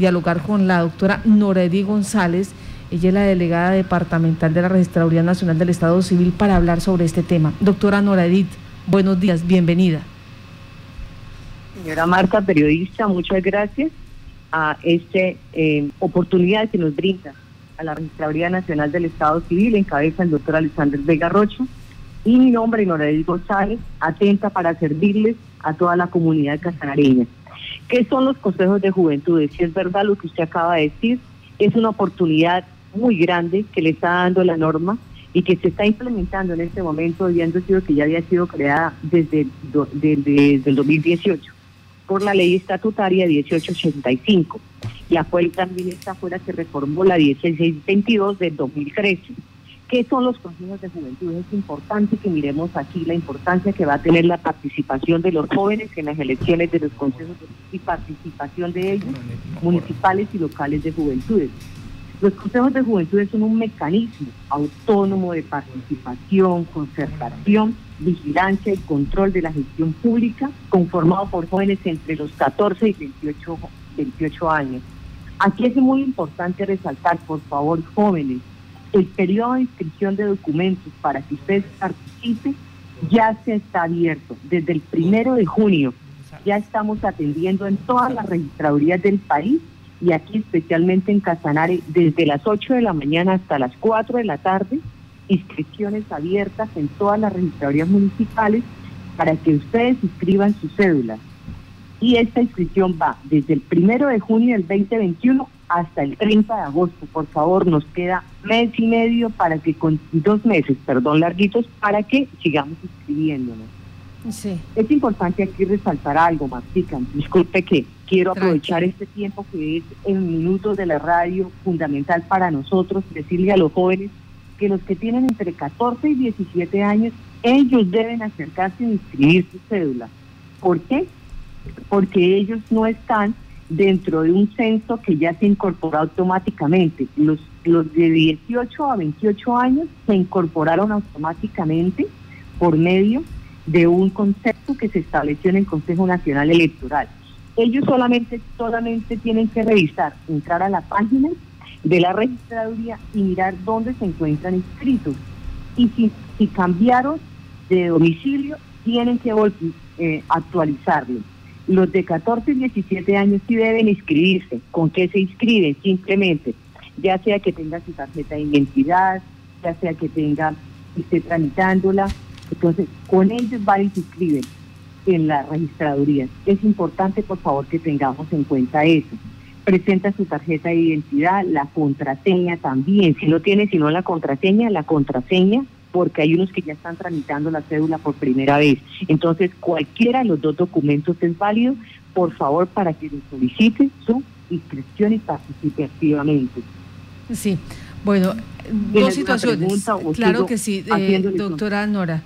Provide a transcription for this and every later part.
dialogar con la doctora Noredi González. Ella es la delegada departamental de la Registraduría Nacional del Estado Civil para hablar sobre este tema. Doctora Nora buenos días, bienvenida. Señora Marta, periodista, muchas gracias a esta eh, oportunidad que nos brinda a la Registraduría Nacional del Estado Civil, en cabeza el doctor Alexander Vega Rocho, y mi nombre, Norael González, atenta para servirles a toda la comunidad casanareña. ¿Qué son los consejos de juventud? Si es verdad lo que usted acaba de decir, es una oportunidad muy grande que le está dando la norma y que se está implementando en este momento, habiendo sido que ya había sido creada desde, desde, el 2018 por la ley estatutaria 1885. Y fue también esta fuera que reformó la 1622 del 2013. ¿Qué son los consejos de juventud? Es importante que miremos aquí la importancia que va a tener la participación de los jóvenes en las elecciones de los consejos y participación de ellos, municipales y locales de juventudes. Los consejos de juventud son un mecanismo autónomo de participación, concertación, vigilancia y control de la gestión pública, conformado por jóvenes entre los 14 y 28, 28 años. Aquí es muy importante resaltar, por favor, jóvenes, el periodo de inscripción de documentos para que ustedes participen ya se está abierto. Desde el primero de junio ya estamos atendiendo en todas las registradurías del país y aquí especialmente en Casanare desde las 8 de la mañana hasta las 4 de la tarde, inscripciones abiertas en todas las registradurías municipales para que ustedes inscriban sus cédulas. Y esta inscripción va desde el primero de junio del 2021 hasta el 30 de agosto. Por favor, nos queda mes y medio para que, con dos meses, perdón, larguitos, para que sigamos inscribiéndonos. Sí. Es importante aquí resaltar algo, Martica. Disculpe que quiero aprovechar este tiempo que es en minutos de la radio fundamental para nosotros, decirle a los jóvenes que los que tienen entre 14 y 17 años, ellos deben acercarse y inscribir su cédula. ¿Por qué? Porque ellos no están dentro de un censo que ya se incorporó automáticamente. Los, los de 18 a 28 años se incorporaron automáticamente por medio de un concepto que se estableció en el Consejo Nacional Electoral. Ellos solamente, solamente tienen que revisar, entrar a la página de la registraduría y mirar dónde se encuentran inscritos. Y si, si cambiaron de domicilio, tienen que eh, actualizarlo. Los de 14 y 17 años sí deben inscribirse. ¿Con qué se inscriben? Simplemente, ya sea que tenga su tarjeta de identidad, ya sea que tenga, esté tramitándola, entonces, con ellos van y se inscriben en la registraduría. Es importante, por favor, que tengamos en cuenta eso. Presenta su tarjeta de identidad, la contraseña también. Si no tiene sino la contraseña, la contraseña, porque hay unos que ya están tramitando la cédula por primera vez. Entonces, cualquiera de los dos documentos es válido, por favor, para que nos solicite su inscripción y participe activamente. Sí, bueno, dos situaciones. Claro que sí, eh, doctora Nora.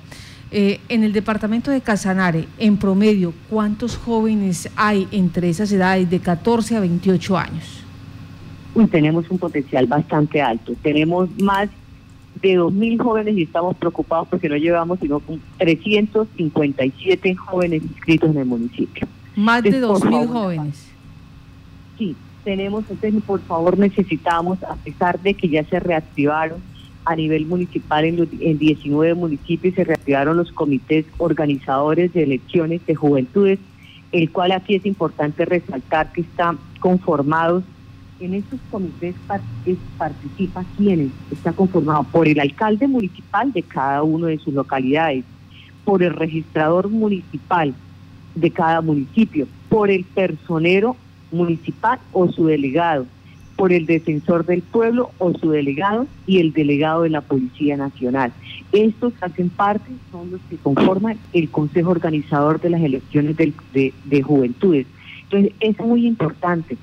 Eh, en el departamento de Casanare, en promedio, ¿cuántos jóvenes hay entre esas edades de 14 a 28 años? Uy, tenemos un potencial bastante alto. Tenemos más de 2.000 jóvenes y estamos preocupados porque no llevamos sino con 357 jóvenes inscritos en el municipio. Más de 2.000 jóvenes. Sí, tenemos, entonces por favor necesitamos, a pesar de que ya se reactivaron a nivel municipal en, en 19 municipios, se reactivaron los comités organizadores de elecciones de juventudes, el cual aquí es importante resaltar que están conformados en estos comités participa quienes está conformado por el alcalde municipal de cada uno de sus localidades, por el registrador municipal de cada municipio, por el personero municipal o su delegado, por el defensor del pueblo o su delegado y el delegado de la Policía Nacional. Estos hacen parte, son los que conforman el Consejo Organizador de las Elecciones de, de Juventudes. Entonces, es muy importante.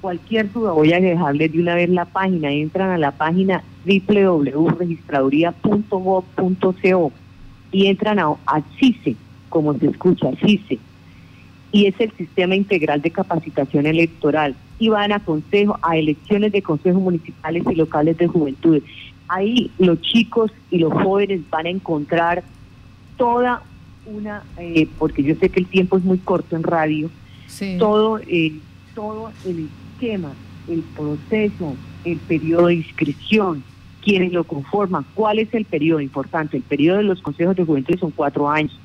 Cualquier duda, voy a dejarles de una vez la página. Entran a la página www.registraduría.gov.co y entran a, a CICE, como se escucha, CICE, y es el Sistema Integral de Capacitación Electoral y van a consejo, a elecciones de consejos municipales y locales de juventud. Ahí los chicos y los jóvenes van a encontrar toda una, eh, porque yo sé que el tiempo es muy corto en radio, todo, eh, todo el proceso, el periodo de inscripción, quiénes lo conforman, cuál es el periodo importante. El periodo de los consejos de juventud son cuatro años.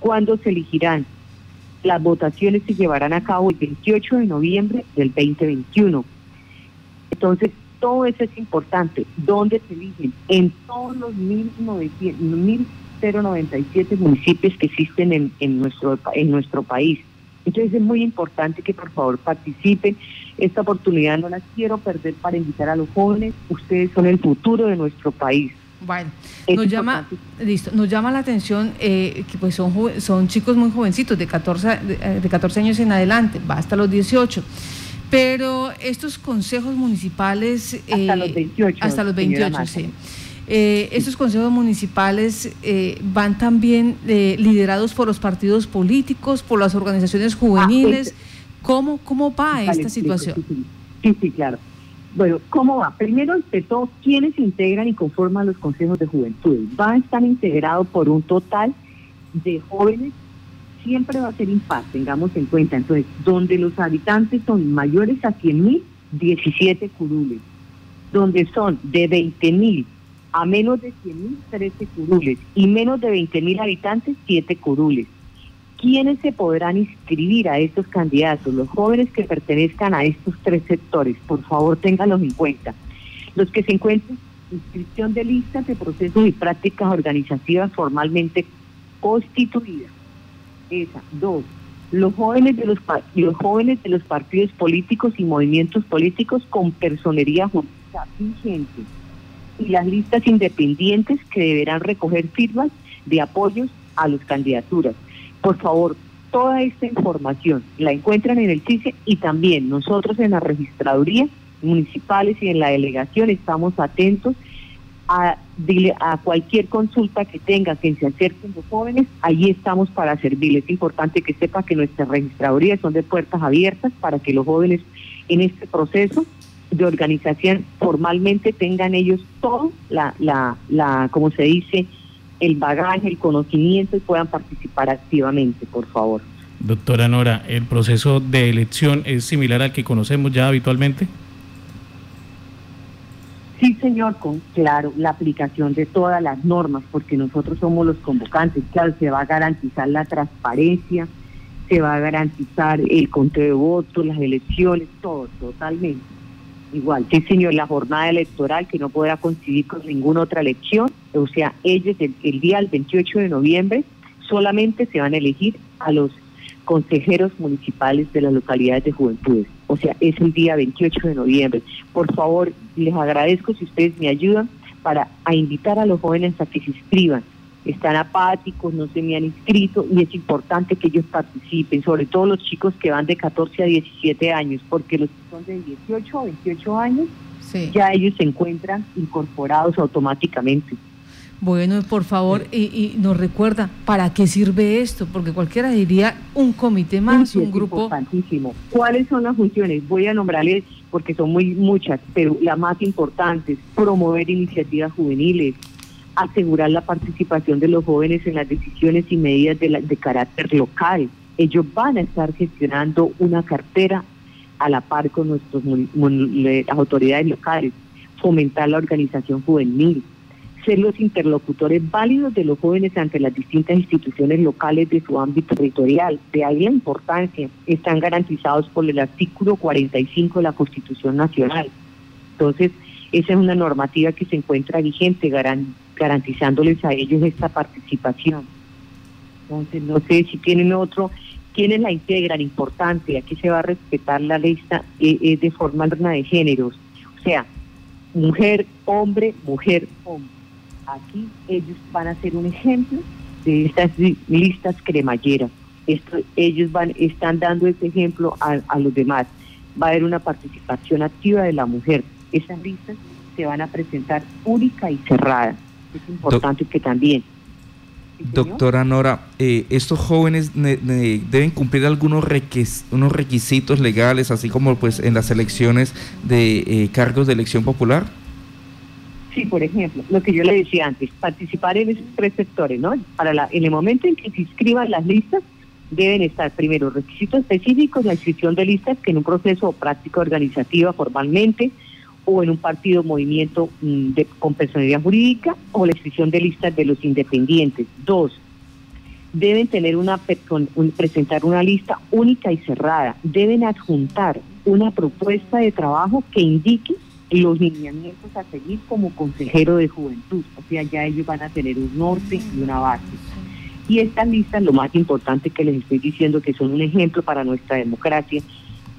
¿Cuándo se elegirán? Las votaciones se llevarán a cabo el 28 de noviembre del 2021. Entonces, todo eso es importante. ¿Dónde se eligen? En todos los 1.097 municipios que existen en, en, nuestro, en nuestro país. Entonces es muy importante que por favor participen. Esta oportunidad no la quiero perder para invitar a los jóvenes. Ustedes son el futuro de nuestro país. Bueno, nos llama, listo, nos llama la atención eh, que pues son, son chicos muy jovencitos, de 14, de, 14 años en adelante, va hasta los 18. Pero estos consejos municipales... hasta los 28. Hasta los 28, sí. Eh, estos consejos municipales eh, van también eh, liderados por los partidos políticos, por las organizaciones juveniles. Ah, ¿Cómo, ¿Cómo va esta situación? Sí, sí, claro. Bueno, ¿cómo va? Primero, ante todo, ¿quiénes integran y conforman los consejos de juventud? Va a estar integrado por un total de jóvenes, siempre va a ser impar, tengamos en cuenta. Entonces, donde los habitantes son mayores a 100.000, 17 curules. Donde son de 20.000 a menos de 100.000, 13 curules y menos de 20.000 habitantes, 7 curules. ¿Quiénes se podrán inscribir a estos candidatos? Los jóvenes que pertenezcan a estos tres sectores, por favor ténganlos en cuenta. Los que se encuentren inscripción de listas de procesos y prácticas organizativas formalmente constituidas. Esa. Dos, los jóvenes de los, los jóvenes de los partidos políticos y movimientos políticos con personería jurídica vigente y las listas independientes que deberán recoger firmas de apoyos a las candidaturas. Por favor, toda esta información la encuentran en el CICE y también nosotros en la registraduría municipales y en la delegación estamos atentos a, a cualquier consulta que tenga, que se acerquen los jóvenes, ahí estamos para servirles. Es importante que sepa que nuestras registradurías son de puertas abiertas para que los jóvenes en este proceso de organización formalmente tengan ellos todo, la, la, la, como se dice, el bagaje, el conocimiento y puedan participar activamente, por favor. Doctora Nora, ¿el proceso de elección es similar al que conocemos ya habitualmente? Sí, señor, con claro, la aplicación de todas las normas, porque nosotros somos los convocantes, claro, se va a garantizar la transparencia, se va a garantizar el conteo de votos, las elecciones, todo, totalmente. Igual, sí señor, la jornada electoral que no podrá coincidir con ninguna otra elección, o sea, ellos el, día del 28 de noviembre solamente se van a elegir a los consejeros municipales de las localidades de juventudes. O sea, es el día 28 de noviembre. Por favor, les agradezco si ustedes me ayudan para a invitar a los jóvenes a que se inscriban están apáticos, no se me han inscrito y es importante que ellos participen, sobre todo los chicos que van de 14 a 17 años, porque los que son de 18 a 28 años, ya ellos se encuentran incorporados automáticamente. Bueno, por favor, y, nos recuerda, ¿para qué sirve esto? Porque cualquiera diría un comité más, un grupo. Importantísimo. ¿Cuáles son las funciones? Voy a nombrarles porque son muy muchas, pero la más importante es promover iniciativas juveniles, asegurar la participación de los jóvenes en las decisiones y medidas de, de carácter local. Ellos van a estar gestionando una cartera a la par con nuestras autoridades locales, fomentar la organización juvenil, ser los interlocutores válidos de los jóvenes ante las distintas instituciones locales de su ámbito territorial. De ahí la importancia, están garantizados por el artículo 45 de la Constitución Nacional. Entonces, esa es una normativa que se encuentra vigente, garantizándoles a ellos esta participación. Entonces, no sé si tienen otro, ¿quiénes la integran? Importante, aquí se va a respetar la lista eh, eh, de forma de géneros. O sea, mujer, hombre, mujer, hombre. Aquí ellos van a ser un ejemplo de estas listas cremalleras. Esto, ellos van, están dando este ejemplo a, a los demás. Va a haber una participación activa de la mujer esas listas se van a presentar única y cerrada. Es importante que también. Doctora Nora, eh, estos jóvenes deben cumplir algunos unos requisitos legales, así como pues en las elecciones de eh, cargos de elección popular. Sí, por ejemplo, lo que yo le decía antes, participar en esos tres sectores, ¿no? Para la, en el momento en que se inscriban las listas, deben estar primero requisitos específicos, la inscripción de listas que en un proceso o práctica organizativa formalmente o en un partido movimiento mm, de, con personalidad jurídica o la inscripción de listas de los independientes. Dos, deben tener una presentar una lista única y cerrada. Deben adjuntar una propuesta de trabajo que indique los lineamientos a seguir como consejero de juventud. O sea, ya ellos van a tener un norte y una base. Y estas listas, lo más importante que les estoy diciendo, que son un ejemplo para nuestra democracia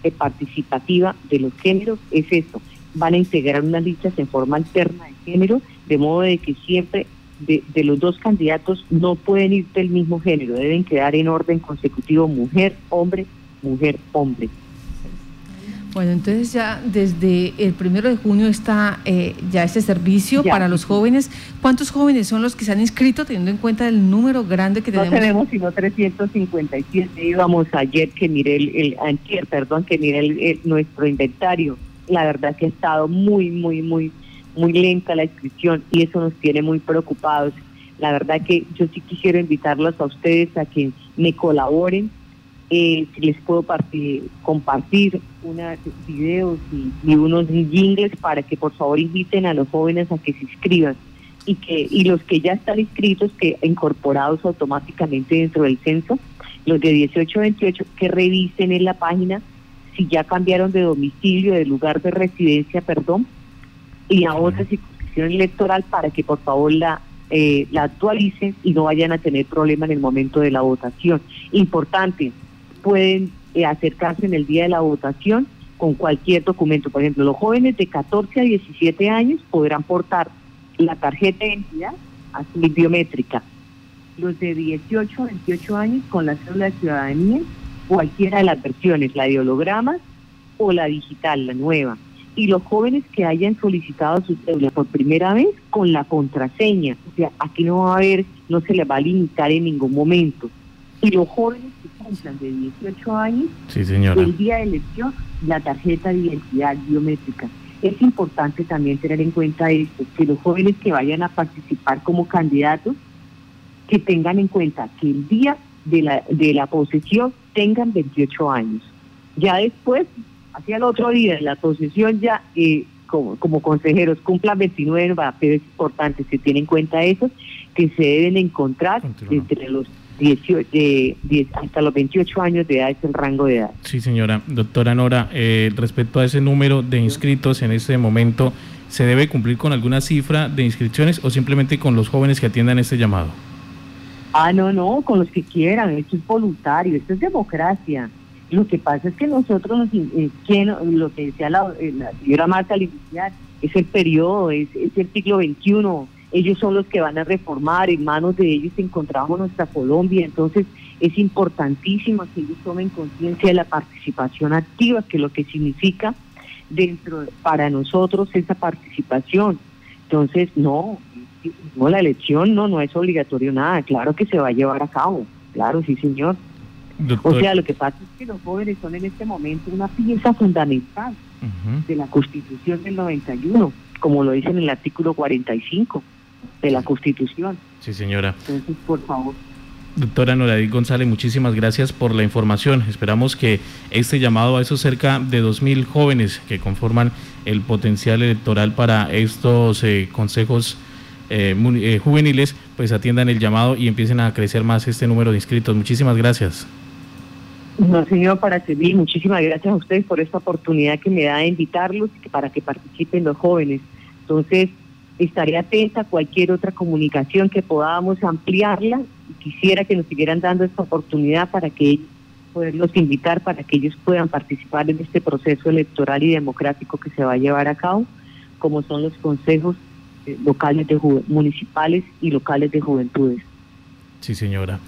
eh, participativa de los géneros, es esto. Van a integrar unas listas en forma alterna de género, de modo de que siempre de, de los dos candidatos no pueden ir del mismo género, deben quedar en orden consecutivo mujer, hombre, mujer, hombre. Bueno, entonces ya desde el primero de junio está eh, ya ese servicio para los jóvenes. ¿Cuántos jóvenes son los que se han inscrito teniendo en cuenta el número grande que tenemos? No tenemos sino 357. Íbamos ayer que miré el, el antier, perdón, que miré el, nuestro inventario. La verdad que ha estado muy, muy, muy, muy lenta la inscripción y eso nos tiene muy preocupados. La verdad que yo sí quisiera invitarlos a ustedes a que me colaboren eh, si les puedo compartir unos videos y, unos jingles para que por favor inviten a los jóvenes a que se inscriban y que y los que ya están inscritos que incorporados automáticamente dentro del censo los de 18 a 28 que revisen en la página si ya cambiaron de domicilio de lugar de residencia perdón y a otra circunscripción electoral para que por favor la eh, la actualicen y no vayan a tener problema en el momento de la votación importante pueden eh, acercarse en el día de la votación con cualquier documento. Por ejemplo, los jóvenes de 14 a 17 años podrán portar la tarjeta de identidad así biométrica. Los de 18 a 28 años con la cédula de ciudadanía, cualquiera de las versiones, la de hologramas o la digital, la nueva. Y los jóvenes que hayan solicitado su cédula por primera vez con la contraseña. O sea, aquí no va a haber, no se les va a limitar en ningún momento. Y los jóvenes cumplan de 18 años, el día de elección, la tarjeta de identidad biométrica. Es importante también tener en cuenta esto, que los jóvenes que vayan a participar como candidatos, que tengan en cuenta que el día de la, de la posesión tengan 28 años. Ya después, hacia el otro día de la posesión, ya eh, como, como consejeros cumplan 29, pero es importante, se tiene en cuenta eso, que se deben encontrar entre los 18, de, hasta los 28 años de edad es el rango de edad. Sí, señora. Doctora Nora, eh, respecto a ese número de inscritos en este momento, ¿se debe cumplir con alguna cifra de inscripciones o simplemente con los jóvenes que atiendan este llamado? Ah, no, no, con los que quieran. Esto es voluntario, esto es democracia. Lo que pasa es que nosotros, nos, eh, lo que decía la, eh, la señora Marta al iniciar, es el periodo, es, es el siglo XXI ellos son los que van a reformar, en manos de ellos encontramos nuestra Colombia, entonces es importantísimo que ellos tomen conciencia de la participación activa, que lo que significa dentro para nosotros esa participación. Entonces, no, no la elección no no es obligatorio nada, claro que se va a llevar a cabo, claro, sí señor. O sea, lo que pasa es que los jóvenes son en este momento una pieza fundamental de la Constitución del 91, como lo dice en el artículo 45 de la Constitución. Sí, señora. Entonces, por favor. Doctora Noradí González, muchísimas gracias por la información. Esperamos que este llamado a esos cerca de 2.000 jóvenes que conforman el potencial electoral para estos eh, consejos eh, eh, juveniles, pues atiendan el llamado y empiecen a crecer más este número de inscritos. Muchísimas gracias. No, señor, para servir. Muchísimas gracias a ustedes por esta oportunidad que me da de invitarlos para que participen los jóvenes. Entonces, estaré atenta a cualquier otra comunicación que podamos ampliarla. Quisiera que nos siguieran dando esta oportunidad para que poderlos invitar para que ellos puedan participar en este proceso electoral y democrático que se va a llevar a cabo, como son los consejos locales de municipales y locales de juventudes. Sí, señora.